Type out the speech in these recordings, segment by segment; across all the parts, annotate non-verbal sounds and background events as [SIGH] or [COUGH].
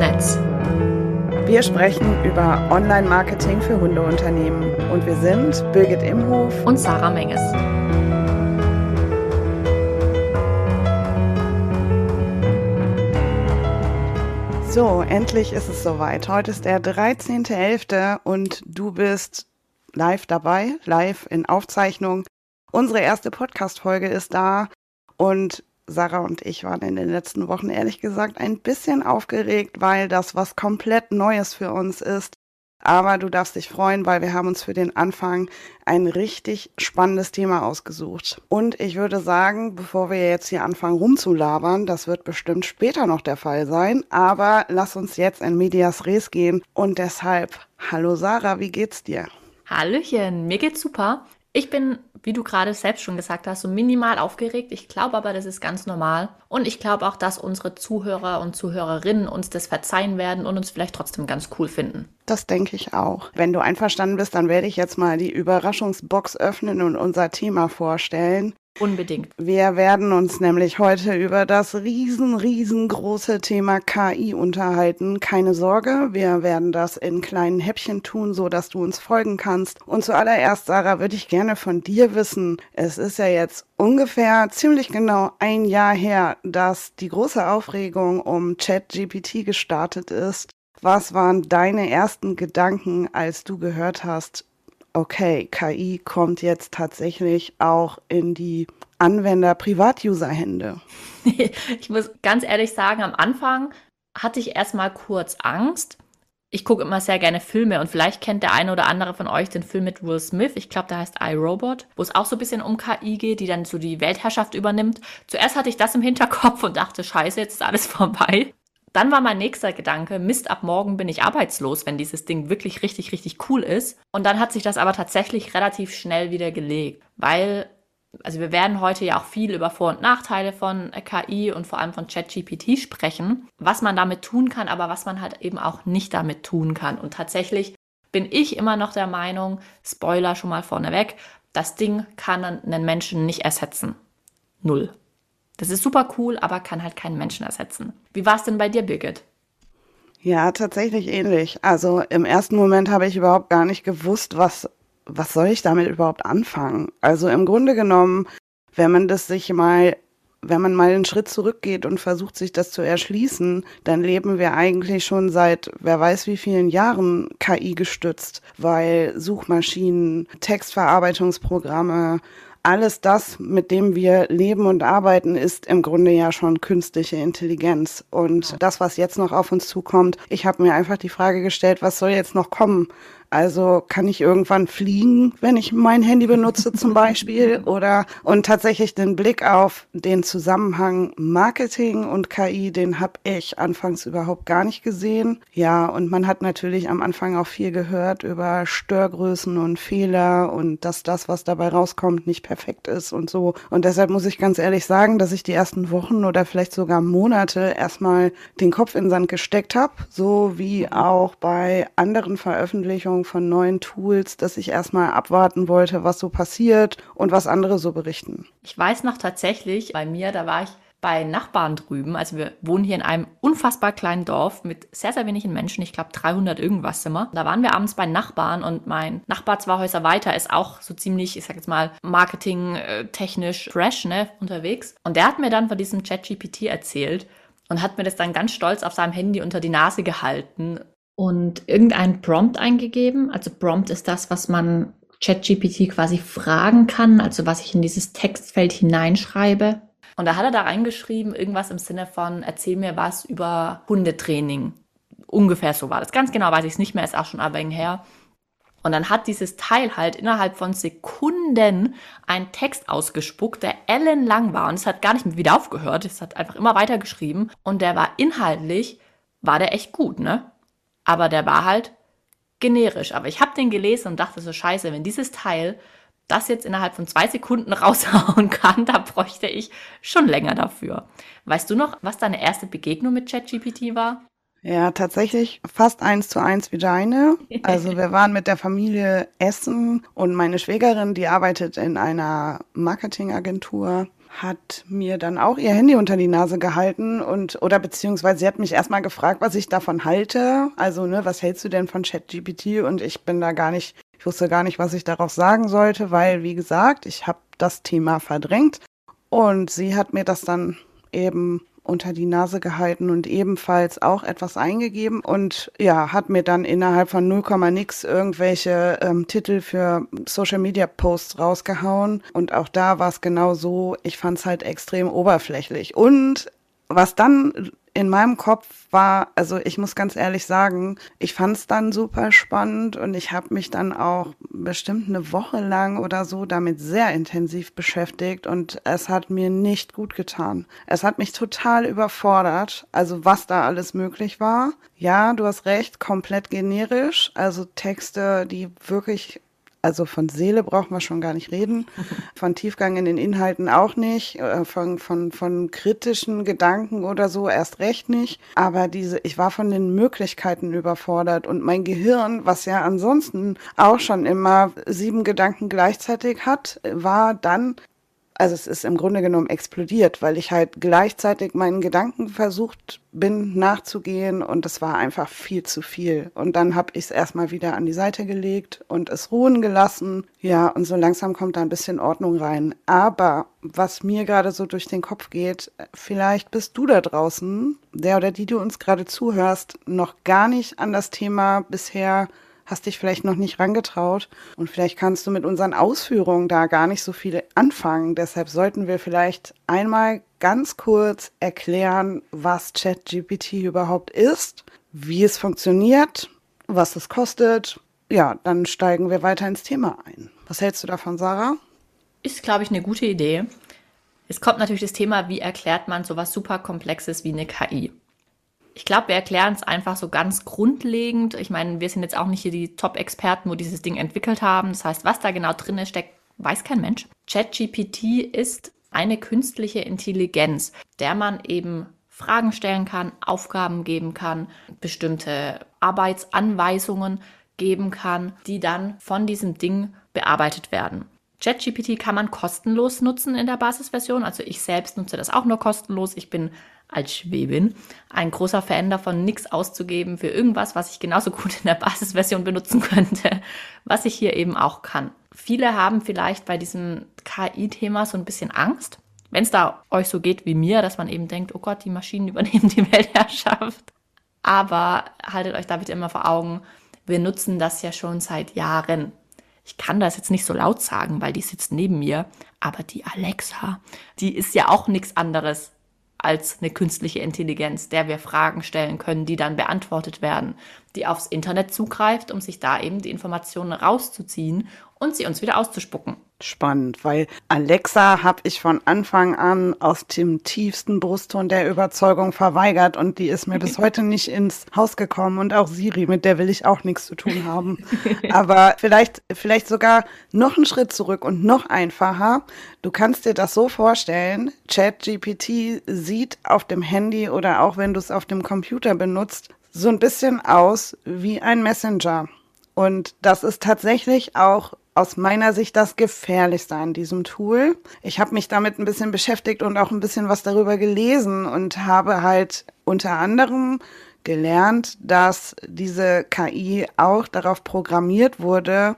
Netz. Wir sprechen über Online-Marketing für Hundeunternehmen und wir sind Birgit Imhof und Sarah Menges. So, endlich ist es soweit. Heute ist der 13.11. und du bist live dabei, live in Aufzeichnung. Unsere erste Podcast-Folge ist da und Sarah und ich waren in den letzten Wochen ehrlich gesagt ein bisschen aufgeregt, weil das was komplett Neues für uns ist. Aber du darfst dich freuen, weil wir haben uns für den Anfang ein richtig spannendes Thema ausgesucht. Und ich würde sagen, bevor wir jetzt hier anfangen rumzulabern, das wird bestimmt später noch der Fall sein, aber lass uns jetzt in Medias Res gehen. Und deshalb, hallo Sarah, wie geht's dir? Hallöchen, mir geht's super. Ich bin, wie du gerade selbst schon gesagt hast, so minimal aufgeregt. Ich glaube aber, das ist ganz normal. Und ich glaube auch, dass unsere Zuhörer und Zuhörerinnen uns das verzeihen werden und uns vielleicht trotzdem ganz cool finden. Das denke ich auch. Wenn du einverstanden bist, dann werde ich jetzt mal die Überraschungsbox öffnen und unser Thema vorstellen. Unbedingt. Wir werden uns nämlich heute über das riesen, riesengroße Thema KI unterhalten. Keine Sorge, wir werden das in kleinen Häppchen tun, so dass du uns folgen kannst. Und zuallererst, Sarah, würde ich gerne von dir wissen. Es ist ja jetzt ungefähr ziemlich genau ein Jahr her, dass die große Aufregung um ChatGPT gestartet ist. Was waren deine ersten Gedanken, als du gehört hast, okay, KI kommt jetzt tatsächlich auch in die Anwender-Privat-User-Hände? [LAUGHS] ich muss ganz ehrlich sagen, am Anfang hatte ich erstmal kurz Angst. Ich gucke immer sehr gerne Filme und vielleicht kennt der eine oder andere von euch den Film mit Will Smith. Ich glaube, der heißt iRobot, wo es auch so ein bisschen um KI geht, die dann so die Weltherrschaft übernimmt. Zuerst hatte ich das im Hinterkopf und dachte, scheiße, jetzt ist alles [LAUGHS] vorbei. Dann war mein nächster Gedanke, Mist, ab morgen bin ich arbeitslos, wenn dieses Ding wirklich richtig, richtig cool ist. Und dann hat sich das aber tatsächlich relativ schnell wieder gelegt, weil, also wir werden heute ja auch viel über Vor- und Nachteile von KI und vor allem von ChatGPT sprechen, was man damit tun kann, aber was man halt eben auch nicht damit tun kann. Und tatsächlich bin ich immer noch der Meinung, Spoiler schon mal vorneweg, das Ding kann einen Menschen nicht ersetzen. Null. Das ist super cool, aber kann halt keinen Menschen ersetzen. Wie war es denn bei dir, Birgit? Ja, tatsächlich ähnlich. Also im ersten Moment habe ich überhaupt gar nicht gewusst, was, was soll ich damit überhaupt anfangen. Also im Grunde genommen, wenn man das sich mal, wenn man mal einen Schritt zurückgeht und versucht, sich das zu erschließen, dann leben wir eigentlich schon seit wer weiß wie vielen Jahren KI gestützt, weil Suchmaschinen, Textverarbeitungsprogramme, alles das, mit dem wir leben und arbeiten, ist im Grunde ja schon künstliche Intelligenz. Und das, was jetzt noch auf uns zukommt, ich habe mir einfach die Frage gestellt, was soll jetzt noch kommen? Also kann ich irgendwann fliegen, wenn ich mein Handy benutze zum Beispiel? [LAUGHS] Oder und tatsächlich den Blick auf den Zusammenhang Marketing und KI, den habe ich anfangs überhaupt gar nicht gesehen. Ja, und man hat natürlich am Anfang auch viel gehört über Störgrößen und Fehler und dass das, was dabei rauskommt, nicht perfekt ist und so. Und deshalb muss ich ganz ehrlich sagen, dass ich die ersten Wochen oder vielleicht sogar Monate erstmal den Kopf in den Sand gesteckt habe, so wie auch bei anderen Veröffentlichungen Einführung von neuen Tools, dass ich erstmal abwarten wollte, was so passiert und was andere so berichten. Ich weiß noch tatsächlich, bei mir, da war ich bei Nachbarn drüben. Also wir wohnen hier in einem unfassbar kleinen Dorf mit sehr, sehr wenigen Menschen. Ich glaube 300 irgendwas immer. Da waren wir abends bei Nachbarn und mein Nachbar zwei Häuser weiter ist auch so ziemlich, ich sag jetzt mal, marketingtechnisch äh, fresh, ne, unterwegs. Und der hat mir dann von diesem ChatGPT erzählt und hat mir das dann ganz stolz auf seinem Handy unter die Nase gehalten und irgendein Prompt eingegeben. Also Prompt ist das, was man ChatGPT quasi fragen kann, also was ich in dieses Textfeld hineinschreibe. Und da hat er da reingeschrieben, irgendwas im Sinne von, erzähl mir was über Hundetraining. Ungefähr so war das. Ganz genau weiß ich es nicht mehr, ist auch schon ein wenig her. Und dann hat dieses Teil halt innerhalb von Sekunden einen Text ausgespuckt, der ellenlang war. Und es hat gar nicht wieder aufgehört. Es hat einfach immer weiter geschrieben. Und der war inhaltlich, war der echt gut, ne? Aber der war halt generisch. Aber ich habe den gelesen und dachte so, scheiße, wenn dieses Teil das jetzt innerhalb von zwei Sekunden [LAUGHS] raushauen kann, da bräuchte ich schon länger dafür. Weißt du noch, was deine erste Begegnung mit ChatGPT war? Ja, tatsächlich fast eins zu eins wie deine. Also [LAUGHS] wir waren mit der Familie essen und meine Schwägerin, die arbeitet in einer Marketingagentur hat mir dann auch ihr Handy unter die Nase gehalten und oder beziehungsweise sie hat mich erstmal gefragt, was ich davon halte. Also, ne, was hältst du denn von ChatGPT? Und ich bin da gar nicht, ich wusste gar nicht, was ich darauf sagen sollte, weil, wie gesagt, ich habe das Thema verdrängt. Und sie hat mir das dann eben unter die Nase gehalten und ebenfalls auch etwas eingegeben und ja, hat mir dann innerhalb von 0, nix irgendwelche ähm, Titel für Social Media Posts rausgehauen. Und auch da war es genau so, ich fand es halt extrem oberflächlich. Und was dann in meinem Kopf war, also ich muss ganz ehrlich sagen, ich fand es dann super spannend und ich habe mich dann auch bestimmt eine Woche lang oder so damit sehr intensiv beschäftigt und es hat mir nicht gut getan. Es hat mich total überfordert, also was da alles möglich war. Ja, du hast recht, komplett generisch, also Texte, die wirklich also von Seele brauchen wir schon gar nicht reden, [LAUGHS] von Tiefgang in den Inhalten auch nicht, äh, von, von, von kritischen Gedanken oder so erst recht nicht. Aber diese, ich war von den Möglichkeiten überfordert. Und mein Gehirn, was ja ansonsten auch schon immer sieben Gedanken gleichzeitig hat, war dann also es ist im Grunde genommen explodiert, weil ich halt gleichzeitig meinen Gedanken versucht bin nachzugehen und es war einfach viel zu viel. Und dann habe ich es erstmal wieder an die Seite gelegt und es ruhen gelassen. Ja, und so langsam kommt da ein bisschen Ordnung rein. Aber was mir gerade so durch den Kopf geht, vielleicht bist du da draußen, der oder die du uns gerade zuhörst, noch gar nicht an das Thema bisher hast dich vielleicht noch nicht rangetraut und vielleicht kannst du mit unseren Ausführungen da gar nicht so viel anfangen. Deshalb sollten wir vielleicht einmal ganz kurz erklären, was ChatGPT überhaupt ist, wie es funktioniert, was es kostet. Ja, dann steigen wir weiter ins Thema ein. Was hältst du davon, Sarah? Ist, glaube ich, eine gute Idee. Es kommt natürlich das Thema, wie erklärt man sowas super Komplexes wie eine KI? Ich glaube, wir erklären es einfach so ganz grundlegend. Ich meine, wir sind jetzt auch nicht hier die Top-Experten, wo dieses Ding entwickelt haben. Das heißt, was da genau drin steckt, weiß kein Mensch. ChatGPT ist eine künstliche Intelligenz, der man eben Fragen stellen kann, Aufgaben geben kann, bestimmte Arbeitsanweisungen geben kann, die dann von diesem Ding bearbeitet werden. ChatGPT kann man kostenlos nutzen in der Basisversion. Also ich selbst nutze das auch nur kostenlos. Ich bin als Schwäbin ein großer Fan davon, nichts auszugeben für irgendwas, was ich genauso [LAUGHS] gut in der Basisversion benutzen könnte, was ich hier eben auch kann. Viele haben vielleicht bei diesem KI-Thema so ein bisschen Angst, wenn es da euch so geht wie mir, dass man eben denkt, oh Gott, die Maschinen übernehmen die [LAUGHS] Weltherrschaft. Aber haltet euch da bitte immer vor Augen, wir nutzen das ja schon seit Jahren. Ich kann das jetzt nicht so laut sagen, weil die sitzt neben mir, aber die Alexa, die ist ja auch nichts anderes als eine künstliche Intelligenz, der wir Fragen stellen können, die dann beantwortet werden, die aufs Internet zugreift, um sich da eben die Informationen rauszuziehen und sie uns wieder auszuspucken spannend, weil Alexa habe ich von Anfang an aus dem tiefsten Brustton der Überzeugung verweigert und die ist mir bis [LAUGHS] heute nicht ins Haus gekommen und auch Siri, mit der will ich auch nichts zu tun haben. [LAUGHS] Aber vielleicht, vielleicht sogar noch einen Schritt zurück und noch einfacher. Du kannst dir das so vorstellen, ChatGPT sieht auf dem Handy oder auch wenn du es auf dem Computer benutzt, so ein bisschen aus wie ein Messenger. Und das ist tatsächlich auch aus meiner Sicht das Gefährlichste an diesem Tool. Ich habe mich damit ein bisschen beschäftigt und auch ein bisschen was darüber gelesen und habe halt unter anderem gelernt, dass diese KI auch darauf programmiert wurde,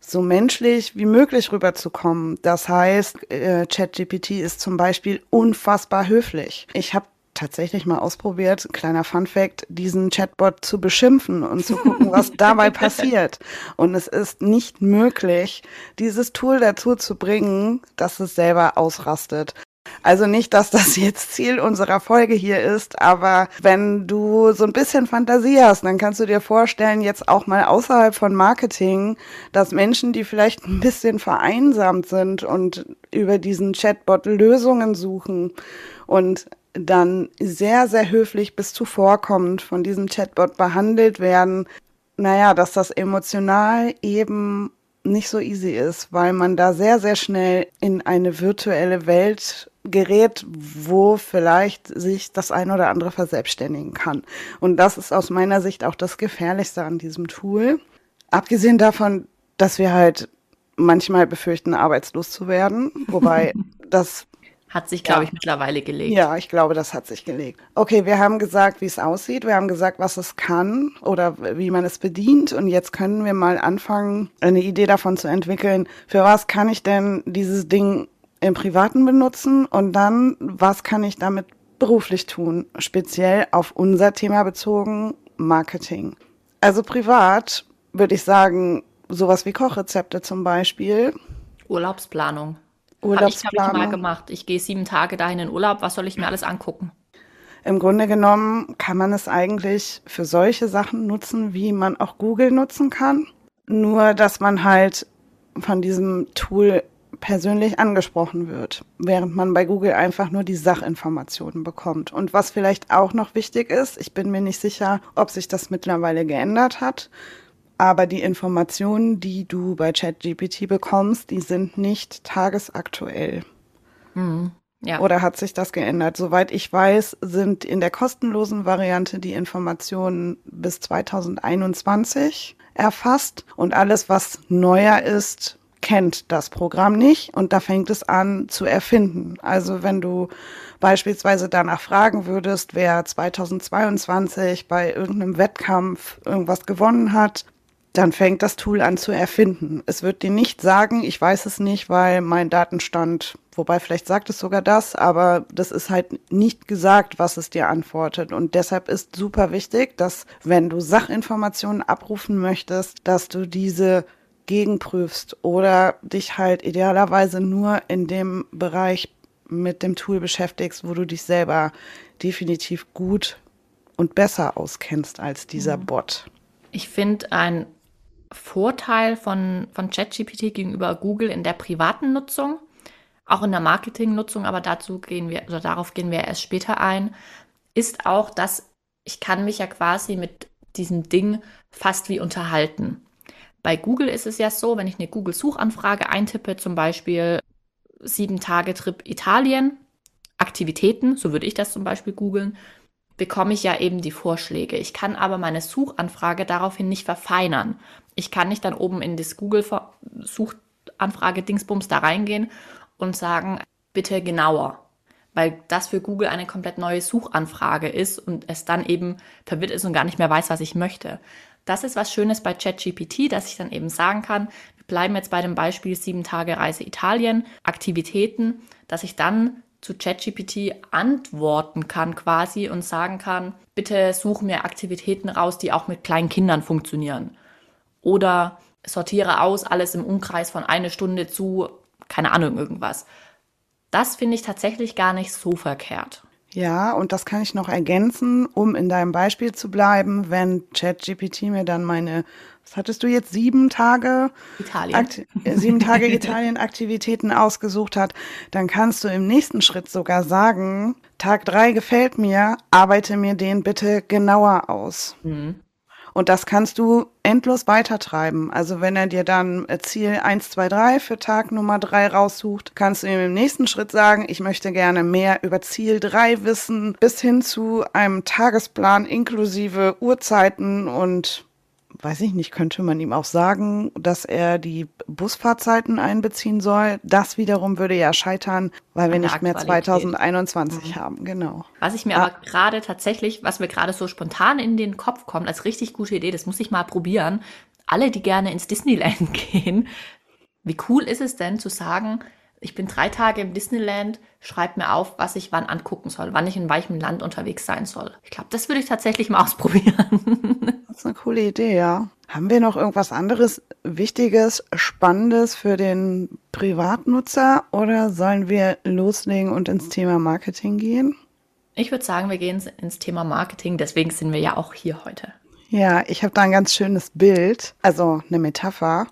so menschlich wie möglich rüberzukommen. Das heißt, äh, ChatGPT ist zum Beispiel unfassbar höflich. Ich habe tatsächlich mal ausprobiert, kleiner Fun Fact, diesen Chatbot zu beschimpfen und zu gucken, was [LAUGHS] dabei passiert. Und es ist nicht möglich, dieses Tool dazu zu bringen, dass es selber ausrastet. Also nicht, dass das jetzt Ziel unserer Folge hier ist, aber wenn du so ein bisschen Fantasie hast, dann kannst du dir vorstellen, jetzt auch mal außerhalb von Marketing, dass Menschen, die vielleicht ein bisschen vereinsamt sind und über diesen Chatbot Lösungen suchen und dann sehr, sehr höflich bis zuvorkommend von diesem Chatbot behandelt werden, naja, dass das emotional eben nicht so easy ist, weil man da sehr, sehr schnell in eine virtuelle Welt gerät, wo vielleicht sich das ein oder andere verselbstständigen kann. Und das ist aus meiner Sicht auch das Gefährlichste an diesem Tool. Abgesehen davon, dass wir halt manchmal befürchten, arbeitslos zu werden, wobei [LAUGHS] das Hat sich, glaube ja. ich, mittlerweile gelegt. Ja, ich glaube, das hat sich gelegt. Okay, wir haben gesagt, wie es aussieht. Wir haben gesagt, was es kann oder wie man es bedient. Und jetzt können wir mal anfangen, eine Idee davon zu entwickeln. Für was kann ich denn dieses Ding im Privaten benutzen? Und dann, was kann ich damit beruflich tun? Speziell auf unser Thema bezogen, Marketing. Also privat würde ich sagen, sowas wie Kochrezepte zum Beispiel. Urlaubsplanung. Urlaubsplanung. Habe ich, ich mal gemacht. Ich gehe sieben Tage dahin in Urlaub. Was soll ich mir alles angucken? Im Grunde genommen kann man es eigentlich für solche Sachen nutzen, wie man auch Google nutzen kann. Nur, dass man halt von diesem Tool persönlich angesprochen wird, während man bei Google einfach nur die Sachinformationen bekommt. Und was vielleicht auch noch wichtig ist, ich bin mir nicht sicher, ob sich das mittlerweile geändert hat, aber die Informationen, die du bei ChatGPT bekommst, die sind nicht tagesaktuell. Mhm. Ja. Oder hat sich das geändert? Soweit ich weiß, sind in der kostenlosen Variante die Informationen bis 2021 erfasst und alles, was neuer ist, kennt das Programm nicht und da fängt es an zu erfinden. Also wenn du beispielsweise danach fragen würdest, wer 2022 bei irgendeinem Wettkampf irgendwas gewonnen hat, dann fängt das Tool an zu erfinden. Es wird dir nicht sagen, ich weiß es nicht, weil mein Datenstand, wobei vielleicht sagt es sogar das, aber das ist halt nicht gesagt, was es dir antwortet. Und deshalb ist super wichtig, dass wenn du Sachinformationen abrufen möchtest, dass du diese gegenprüfst oder dich halt idealerweise nur in dem Bereich mit dem Tool beschäftigst, wo du dich selber definitiv gut und besser auskennst als dieser mhm. Bot. Ich finde ein Vorteil von, von ChatGPT gegenüber Google in der privaten Nutzung, auch in der Marketingnutzung, aber dazu gehen wir, oder darauf gehen wir erst später ein, ist auch, dass ich kann mich ja quasi mit diesem Ding fast wie unterhalten. Bei Google ist es ja so, wenn ich eine Google-Suchanfrage eintippe, zum Beispiel sieben Tage Trip Italien, Aktivitäten, so würde ich das zum Beispiel googeln, bekomme ich ja eben die Vorschläge. Ich kann aber meine Suchanfrage daraufhin nicht verfeinern. Ich kann nicht dann oben in das Google-Suchanfrage Dingsbums da reingehen und sagen, bitte genauer. Weil das für Google eine komplett neue Suchanfrage ist und es dann eben verwirrt ist und gar nicht mehr weiß, was ich möchte. Das ist was Schönes bei ChatGPT, dass ich dann eben sagen kann, wir bleiben jetzt bei dem Beispiel sieben Tage Reise Italien, Aktivitäten, dass ich dann zu ChatGPT antworten kann quasi und sagen kann, bitte such mir Aktivitäten raus, die auch mit kleinen Kindern funktionieren. Oder sortiere aus alles im Umkreis von eine Stunde zu, keine Ahnung, irgendwas. Das finde ich tatsächlich gar nicht so verkehrt. Ja, und das kann ich noch ergänzen, um in deinem Beispiel zu bleiben, wenn ChatGPT mir dann meine, was hattest du jetzt, sieben Tage Italien, Akti äh, sieben Tage [LAUGHS] Italien-Aktivitäten ausgesucht hat, dann kannst du im nächsten Schritt sogar sagen, Tag drei gefällt mir, arbeite mir den bitte genauer aus. Mhm. Und das kannst du endlos weitertreiben. Also wenn er dir dann äh, Ziel 1, 2, 3 für Tag Nummer 3 raussucht, kannst du ihm im nächsten Schritt sagen, ich möchte gerne mehr über Ziel 3 wissen, bis hin zu einem Tagesplan inklusive Uhrzeiten und weiß ich nicht, könnte man ihm auch sagen, dass er die Busfahrzeiten einbeziehen soll. Das wiederum würde ja scheitern, weil wir nicht mehr 2021 mhm. haben, genau. Was ich mir ah. aber gerade tatsächlich, was mir gerade so spontan in den Kopf kommt, als richtig gute Idee, das muss ich mal probieren. Alle, die gerne ins Disneyland [LAUGHS] gehen, wie cool ist es denn zu sagen, ich bin drei Tage im Disneyland, schreib mir auf, was ich wann angucken soll, wann ich in welchem Land unterwegs sein soll. Ich glaube, das würde ich tatsächlich mal [LAUGHS] ausprobieren. Das ist eine coole Idee, ja. Haben wir noch irgendwas anderes Wichtiges, Spannendes für den Privatnutzer oder sollen wir loslegen und ins Thema Marketing gehen? Ich würde sagen, wir gehen ins Thema Marketing, deswegen sind wir ja auch hier heute. Ja, ich habe da ein ganz schönes Bild, also eine Metapher.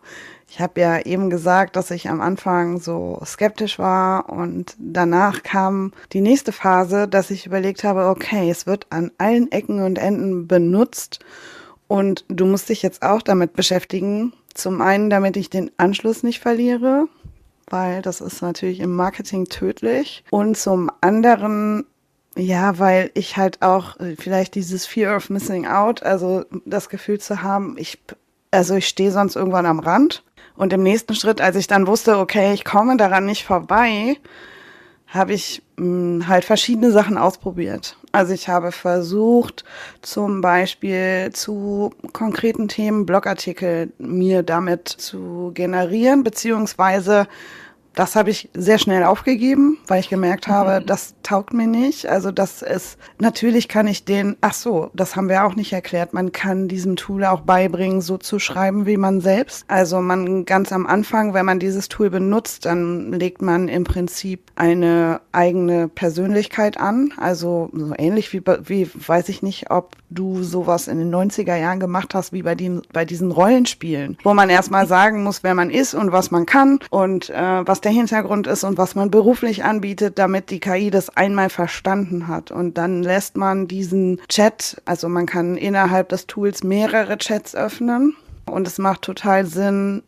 Ich habe ja eben gesagt, dass ich am Anfang so skeptisch war und danach kam die nächste Phase, dass ich überlegt habe, okay, es wird an allen Ecken und Enden benutzt und du musst dich jetzt auch damit beschäftigen. Zum einen, damit ich den Anschluss nicht verliere, weil das ist natürlich im Marketing tödlich. Und zum anderen, ja, weil ich halt auch vielleicht dieses Fear of Missing Out, also das Gefühl zu haben, ich, also ich stehe sonst irgendwann am Rand und im nächsten Schritt, als ich dann wusste, okay, ich komme daran nicht vorbei, habe ich mh, hm, halt verschiedene Sachen ausprobiert. Also ich habe versucht, zum Beispiel zu konkreten Themen Blogartikel mir damit zu generieren, beziehungsweise das habe ich sehr schnell aufgegeben, weil ich gemerkt habe, mhm. das taugt mir nicht. Also das ist, natürlich kann ich den, ach so, das haben wir auch nicht erklärt, man kann diesem Tool auch beibringen, so zu schreiben wie man selbst. Also man ganz am Anfang, wenn man dieses Tool benutzt, dann legt man im Prinzip eine eigene Persönlichkeit an. Also so ähnlich wie, wie weiß ich nicht, ob du sowas in den 90er Jahren gemacht hast, wie bei, den, bei diesen Rollenspielen, wo man erstmal [LAUGHS] sagen muss, wer man ist und was man kann und äh, was der der Hintergrund ist und was man beruflich anbietet, damit die KI das einmal verstanden hat. Und dann lässt man diesen Chat, also man kann innerhalb des Tools mehrere Chats öffnen. Und es macht total Sinn,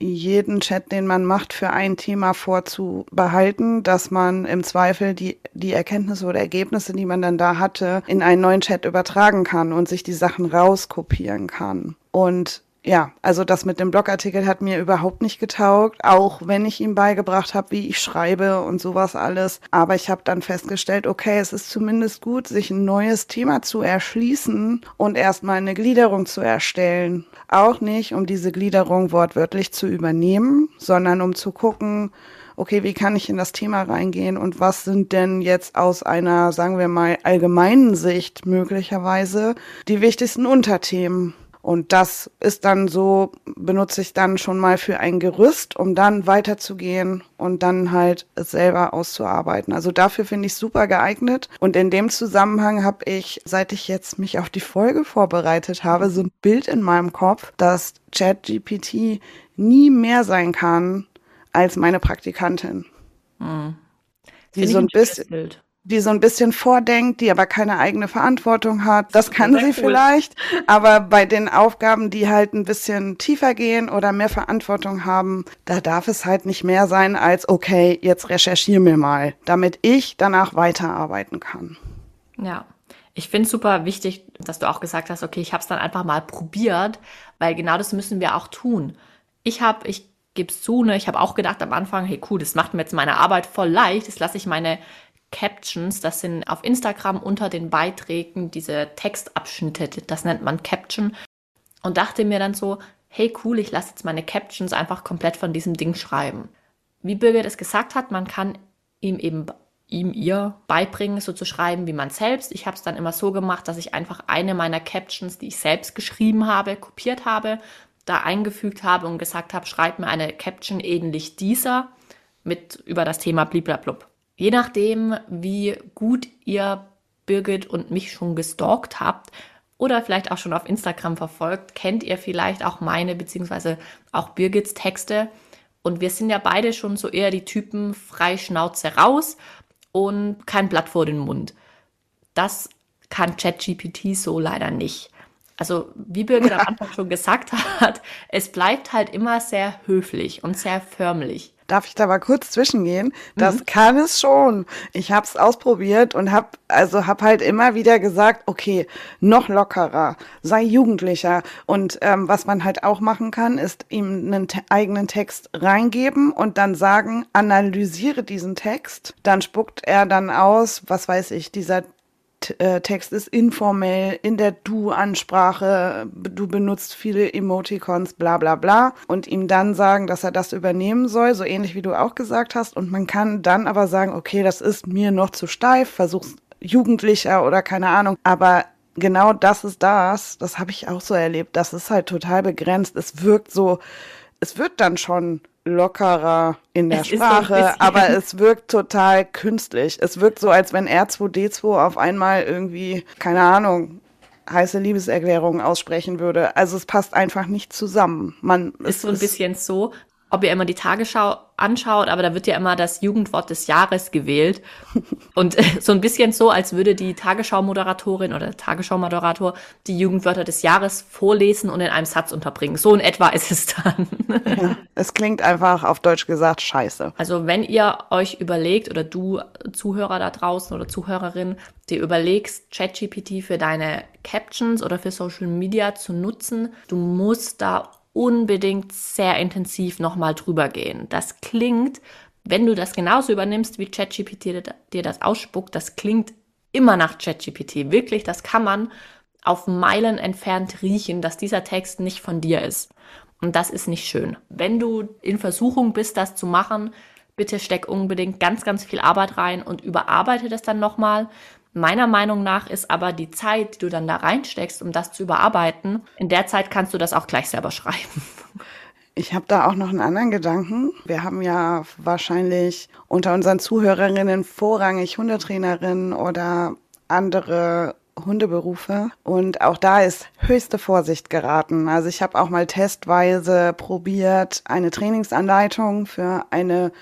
jeden Chat, den man macht, für ein Thema vorzubehalten, dass man im Zweifel die, die Erkenntnisse oder Ergebnisse, die man dann da hatte, in einen neuen Chat übertragen kann und sich die Sachen rauskopieren kann. Und ja, also das mit dem Blogartikel hat mir überhaupt nicht getaugt, auch wenn ich ihm beigebracht habe, wie ich schreibe und sowas alles. Aber ich habe dann festgestellt, okay, es ist zumindest gut, sich ein neues Thema zu erschließen und erstmal eine Gliederung zu erstellen. Auch nicht, um diese Gliederung wortwörtlich zu übernehmen, sondern um zu gucken, okay, wie kann ich in das Thema reingehen und was sind denn jetzt aus einer, sagen wir mal, allgemeinen Sicht möglicherweise die wichtigsten Unterthemen? Und das ist dann so, benutze ich dann schon mal für ein Gerüst, um dann weiterzugehen und dann halt es selber auszuarbeiten. Also dafür finde ich super geeignet. Und in dem Zusammenhang habe ich, seit ich jetzt mich auf die Folge vorbereitet habe, so ein Bild in meinem Kopf, dass ChatGPT nie mehr sein kann als meine Praktikantin. Hm. Die so ein bisschen. Bild die so ein bisschen vordenkt, die aber keine eigene Verantwortung hat. Das kann sie cool. vielleicht, aber bei den Aufgaben, die halt ein bisschen tiefer gehen oder mehr Verantwortung haben, da darf es halt nicht mehr sein als, okay, jetzt recherchier mir mal, damit ich danach weiterarbeiten kann. Ja. Ich finde es super wichtig, dass du auch gesagt hast, okay, ich habe es dann einfach mal probiert, weil genau das müssen wir auch tun. Ich habe, ich gebe es zu, ne, ich habe auch gedacht am Anfang, hey cool, das macht mir jetzt meine Arbeit voll leicht, das lasse ich meine Captions, das sind auf Instagram unter den Beiträgen diese Textabschnitte, das nennt man Caption. Und dachte mir dann so, hey cool, ich lasse jetzt meine Captions einfach komplett von diesem Ding schreiben. Wie Birgit es gesagt hat, man kann ihm eben ihm ihr beibringen, so zu schreiben wie man selbst. Ich habe es dann immer so gemacht, dass ich einfach eine meiner Captions, die ich selbst geschrieben habe, kopiert habe, da eingefügt habe und gesagt habe, schreib mir eine Caption ähnlich dieser mit über das Thema bliblablub. Je nachdem, wie gut ihr Birgit und mich schon gestalkt habt oder vielleicht auch schon auf Instagram verfolgt, kennt ihr vielleicht auch meine bzw. auch Birgits Texte. Und wir sind ja beide schon so eher die Typen frei Schnauze raus und kein Blatt vor den Mund. Das kann ChatGPT so leider nicht. Also wie Birgit am Anfang schon gesagt hat, es bleibt halt immer sehr höflich und sehr förmlich. Darf ich da mal kurz zwischengehen? Das mhm. kann es schon. Ich habe es ausprobiert und habe also hab halt immer wieder gesagt, okay, noch lockerer, sei jugendlicher. Und ähm, was man halt auch machen kann, ist ihm einen eigenen Text reingeben und dann sagen, analysiere diesen Text. Dann spuckt er dann aus, was weiß ich, dieser Text ist informell, in der Du-Ansprache, du benutzt viele Emoticons, bla bla bla. Und ihm dann sagen, dass er das übernehmen soll, so ähnlich wie du auch gesagt hast. Und man kann dann aber sagen, okay, das ist mir noch zu steif, versuch's jugendlicher oder keine Ahnung. Aber genau das ist das, das habe ich auch so erlebt. Das ist halt total begrenzt. Es wirkt so, es wird dann schon lockerer in der es Sprache, aber es wirkt total künstlich. Es wirkt so, als wenn R2D2 auf einmal irgendwie, keine Ahnung, heiße Liebeserklärungen aussprechen würde. Also es passt einfach nicht zusammen. Man ist so ein bisschen so, ob ihr immer die Tagesschau anschaut, aber da wird ja immer das Jugendwort des Jahres gewählt. [LAUGHS] Und äh, so ein bisschen so, als würde die Tagesschau-Moderatorin oder Tagesschau-Moderator die Jugendwörter des Jahres vorlesen und in einem Satz unterbringen. So in etwa ist es dann. Ja, [LAUGHS] es klingt einfach auf Deutsch gesagt scheiße. Also wenn ihr euch überlegt oder du Zuhörer da draußen oder Zuhörerin, dir überlegst, ChatGPT für deine Captions oder für Social Media zu nutzen, du musst da unbedingt sehr intensiv nochmal drüber gehen. Das klingt wenn du das genauso übernimmst, wie ChatGPT dir das ausspuckt, das klingt immer nach ChatGPT. Wirklich, das kann man auf Meilen entfernt riechen, dass dieser Text nicht von dir ist. Und das ist nicht schön. Wenn du in Versuchung bist, das zu machen, bitte steck unbedingt ganz, ganz viel Arbeit rein und überarbeite das dann nochmal. Meiner Meinung nach ist aber die Zeit, die du dann da reinsteckst, um das zu überarbeiten, in der Zeit kannst du das auch gleich selber schreiben. Ich habe da auch noch einen anderen Gedanken. Wir haben ja wahrscheinlich unter unseren Zuhörerinnen vorrangig Hundetrainerinnen oder andere Hundeberufe. Und auch da ist höchste Vorsicht geraten. Also ich habe auch mal testweise probiert, eine Trainingsanleitung für eine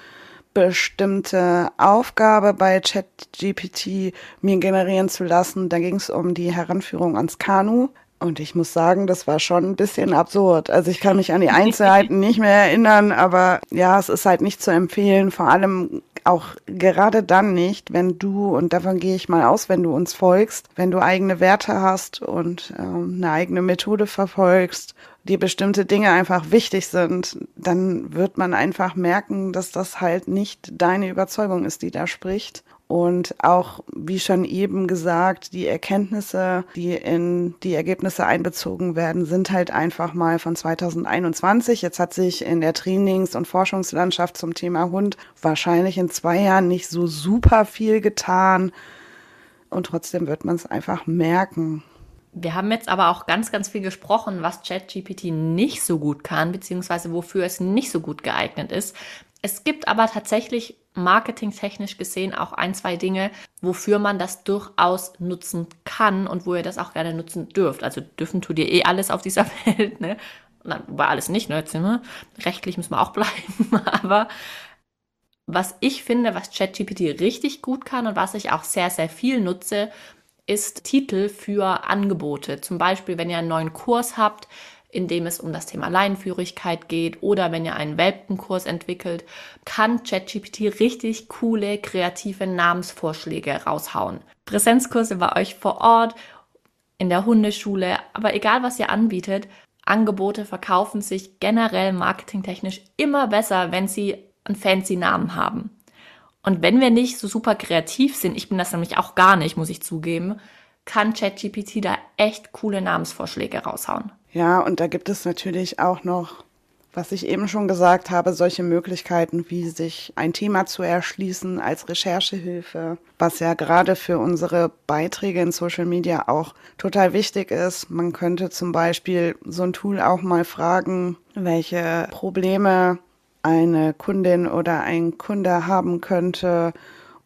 bestimmte Aufgabe bei ChatGPT mir generieren zu lassen. Da ging es um die Heranführung ans Kanu. Und ich muss sagen, das war schon ein bisschen absurd. Also ich kann mich an die Einzelheiten [LAUGHS] nicht mehr erinnern, aber ja, es ist halt nicht zu empfehlen, vor allem auch gerade dann nicht, wenn du, und davon gehe ich mal aus, wenn du uns folgst, wenn du eigene Werte hast und ähm, eine eigene Methode verfolgst, die bestimmte Dinge einfach wichtig sind, dann wird man einfach merken, dass das halt nicht deine Überzeugung ist, die da spricht. Und auch, wie schon eben gesagt, die Erkenntnisse, die in die Ergebnisse einbezogen werden, sind halt einfach mal von 2021. Jetzt hat sich in der Trainings- und Forschungslandschaft zum Thema Hund wahrscheinlich in zwei Jahren nicht so super viel getan. Und trotzdem wird man es einfach merken. Wir haben jetzt aber auch ganz, ganz viel gesprochen, was ChatGPT nicht so gut kann, beziehungsweise wofür es nicht so gut geeignet ist. Es gibt aber tatsächlich marketingtechnisch gesehen auch ein, zwei Dinge, wofür man das durchaus nutzen kann und wo ihr das auch gerne nutzen dürft. Also dürfen tut ihr eh alles auf dieser [LAUGHS] Welt, ne? Nein, wobei alles nicht, ne? Jetzt sind wir, rechtlich müssen wir auch [LAUGHS] bleiben. Aber was ich finde, was ChatGPT richtig gut kann und was ich auch sehr, sehr viel nutze, ist Titel für Angebote. Zum Beispiel, wenn ihr einen neuen Kurs habt, in dem es um das Thema Leinenführigkeit geht oder wenn ihr einen Welpenkurs entwickelt, kann ChatGPT richtig coole, kreative Namensvorschläge raushauen. Präsenzkurse bei euch vor Ort, in der Hundeschule, aber egal was ihr anbietet, Angebote verkaufen sich generell marketingtechnisch immer besser, wenn sie einen fancy Namen haben. Und wenn wir nicht so super kreativ sind, ich bin das nämlich auch gar nicht, muss ich zugeben, kann ChatGPT da echt coole Namensvorschläge raushauen. Ja, und da gibt es natürlich auch noch, was ich eben schon gesagt habe, solche Möglichkeiten, wie sich ein Thema zu erschließen als Recherchehilfe, was ja gerade für unsere Beiträge in Social Media auch total wichtig ist. Man könnte zum Beispiel so ein Tool auch mal fragen, welche Probleme eine Kundin oder ein Kunde haben könnte,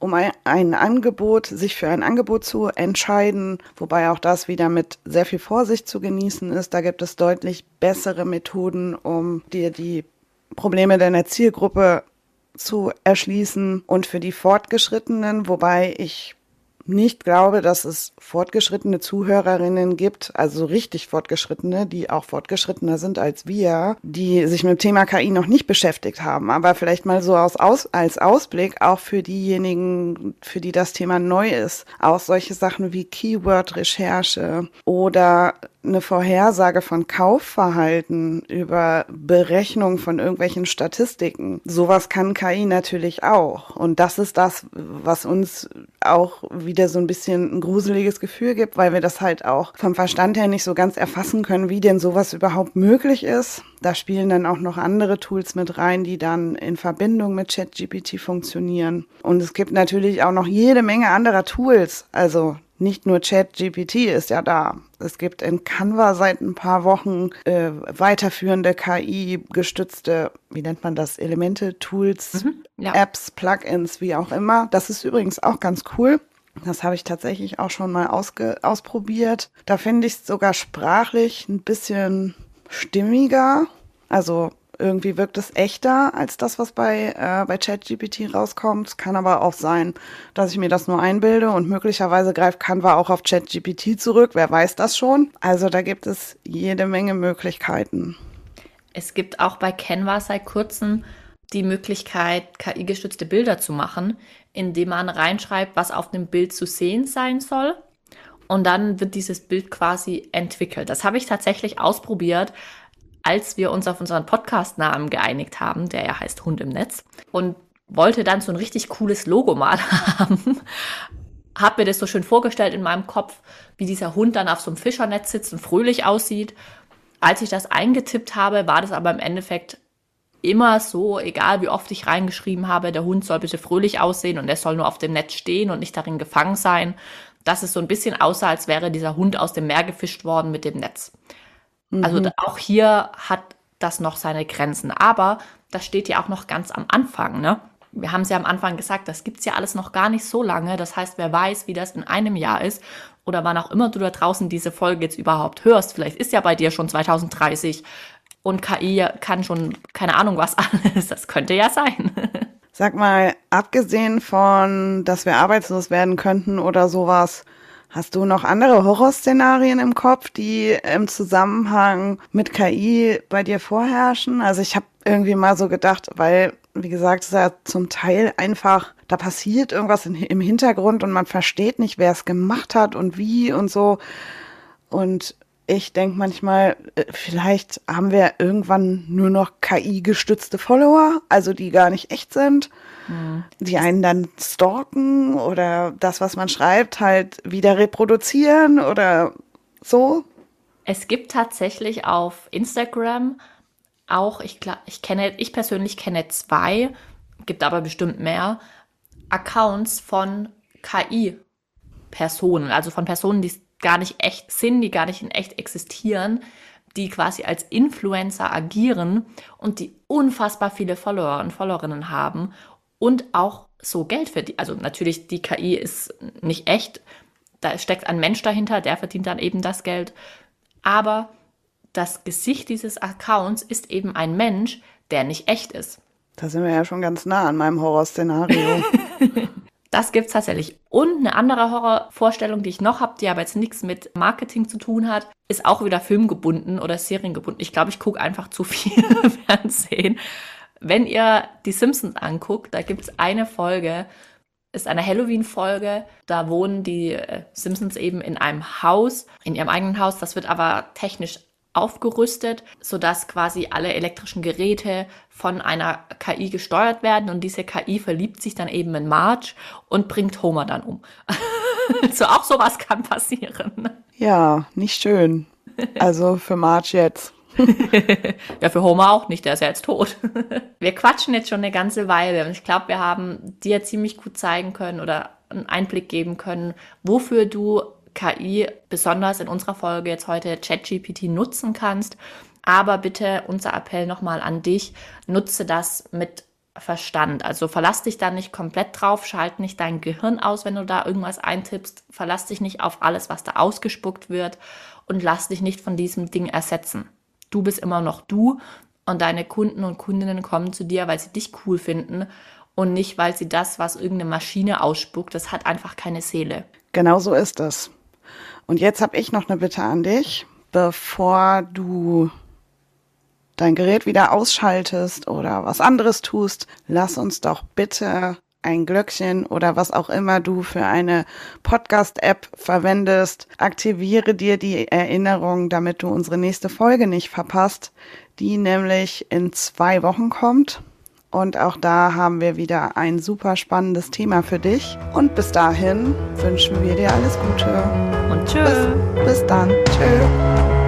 um ein, Angebot, sich für ein Angebot zu entscheiden, wobei auch das wieder mit sehr viel Vorsicht zu genießen ist. Da gibt es deutlich bessere Methoden, um dir die Probleme deiner Zielgruppe zu erschließen und für die Fortgeschrittenen, wobei ich nicht glaube, dass es fortgeschrittene Zuhörerinnen gibt, also richtig fortgeschrittene, die auch fortgeschrittener sind als wir, die sich mit dem Thema KI noch nicht beschäftigt haben. Aber vielleicht mal so aus, aus, als Ausblick auch für diejenigen, für die das Thema neu ist. Auch solche Sachen wie Keyword-Recherche oder eine Vorhersage von Kaufverhalten über Berechnung von irgendwelchen Statistiken. Sowas kann KI natürlich auch. Und das ist das, was uns auch wieder so ein bisschen ein gruseliges Gefühl gibt, weil wir das halt auch vom Verstand her nicht so ganz erfassen können, wie denn sowas überhaupt möglich ist. Da spielen dann auch noch andere Tools mit rein, die dann in Verbindung mit ChatGPT funktionieren. Und es gibt natürlich auch noch jede Menge anderer Tools. Also nicht nur ChatGPT ist ja da. Es gibt in Canva seit ein paar Wochen äh, weiterführende KI-gestützte, wie nennt man das, Elemente, Tools, mhm, ja. Apps, Plugins, wie auch immer. Das ist übrigens auch ganz cool. Das habe ich tatsächlich auch schon mal ausprobiert. Da finde ich es sogar sprachlich ein bisschen stimmiger. Also irgendwie wirkt es echter als das, was bei, äh, bei ChatGPT rauskommt. Kann aber auch sein, dass ich mir das nur einbilde und möglicherweise greift Canva auch auf ChatGPT zurück. Wer weiß das schon? Also da gibt es jede Menge Möglichkeiten. Es gibt auch bei Canva seit kurzem die Möglichkeit, KI-gestützte Bilder zu machen, indem man reinschreibt, was auf dem Bild zu sehen sein soll. Und dann wird dieses Bild quasi entwickelt. Das habe ich tatsächlich ausprobiert, als wir uns auf unseren Podcast-Namen geeinigt haben, der ja heißt Hund im Netz. Und wollte dann so ein richtig cooles Logo mal [LAUGHS] haben. Hab mir das so schön vorgestellt in meinem Kopf, wie dieser Hund dann auf so einem Fischernetz sitzt und fröhlich aussieht. Als ich das eingetippt habe, war das aber im Endeffekt immer so, egal wie oft ich reingeschrieben habe, der Hund soll bitte fröhlich aussehen und er soll nur auf dem Netz stehen und nicht darin gefangen sein, dass es so ein bisschen aussah, als wäre dieser Hund aus dem Meer gefischt worden mit dem Netz. Mhm. Also auch hier hat das noch seine Grenzen. Aber das steht ja auch noch ganz am Anfang, ne? Wir haben es ja am Anfang gesagt, das gibt's ja alles noch gar nicht so lange. Das heißt, wer weiß, wie das in einem Jahr ist oder wann auch immer du da draußen diese Folge jetzt überhaupt hörst. Vielleicht ist ja bei dir schon 2030 und KI kann schon keine Ahnung was [LAUGHS] alles. Das könnte ja sein. Sag mal, abgesehen von, dass wir arbeitslos werden könnten oder sowas, Hast du noch andere Horrorszenarien im Kopf, die im Zusammenhang mit KI bei dir vorherrschen? Also ich habe irgendwie mal so gedacht, weil, wie gesagt, es ist ja zum Teil einfach, da passiert irgendwas in, im Hintergrund und man versteht nicht, wer es gemacht hat und wie und so. Und ich denke manchmal, äh, vielleicht haben wir irgendwann nur noch KI-gestützte Follower, also die gar nicht echt sind die einen dann stalken oder das, was man schreibt, halt wieder reproduzieren oder so? Es gibt tatsächlich auf Instagram auch, ich, ich kenne, ich persönlich kenne zwei, gibt aber bestimmt mehr, Accounts von KI-Personen, also von Personen, die gar nicht echt sind, die gar nicht in echt existieren, die quasi als Influencer agieren und die unfassbar viele Follower und Followerinnen haben und auch so Geld verdient. Also natürlich, die KI ist nicht echt. Da steckt ein Mensch dahinter, der verdient dann eben das Geld. Aber das Gesicht dieses Accounts ist eben ein Mensch, der nicht echt ist. Da sind wir ja schon ganz nah an meinem Horrorszenario. [LAUGHS] [LAUGHS] das gibt es tatsächlich. Und eine andere Horrorvorstellung, die ich noch habe, die aber jetzt nichts mit Marketing zu tun hat, ist auch wieder filmgebunden oder seriengebunden. Ich glaube, ich gucke einfach zu viel [LAUGHS] Fernsehen. Wenn ihr die Simpsons anguckt, da gibt es eine Folge, ist eine Halloween-Folge. Da wohnen die äh, Simpsons eben in einem Haus, in ihrem eigenen Haus. Das wird aber technisch aufgerüstet, sodass quasi alle elektrischen Geräte von einer KI gesteuert werden und diese KI verliebt sich dann eben in Marge und bringt Homer dann um. [LAUGHS] so auch sowas kann passieren. Ja, nicht schön. Also für Marge jetzt. Ja, für Homer auch nicht, der ist ja jetzt tot. wir quatschen jetzt schon eine ganze Weile und ich glaube, wir haben dir ziemlich gut zeigen können oder einen Einblick geben können, wofür du KI besonders in unserer Folge jetzt heute ChatGPT nutzen kannst. Aber bitte unser Appell nochmal an dich, nutze das mit Verstand. Also verlass dich da nicht komplett drauf, schalt nicht dein Gehirn aus, wenn du da irgendwas eintippst, verlass dich nicht auf alles, was da ausgespuckt wird und lass dich nicht von diesem Ding ersetzen du bist immer noch du und deine Kunden und Kundinnen kommen zu dir, weil sie dich cool finden und nicht, weil sie das, was irgendeine Maschine ausspuckt, das hat einfach keine Seele. Genau so ist es. Und jetzt habe ich noch eine Bitte an dich, bevor du dein Gerät wieder ausschaltest oder was anderes tust, lass uns doch bitte ein Glöckchen oder was auch immer du für eine Podcast-App verwendest. Aktiviere dir die Erinnerung, damit du unsere nächste Folge nicht verpasst, die nämlich in zwei Wochen kommt. Und auch da haben wir wieder ein super spannendes Thema für dich. Und bis dahin wünschen wir dir alles Gute. Und tschüss. Bis, bis dann. Tschüss.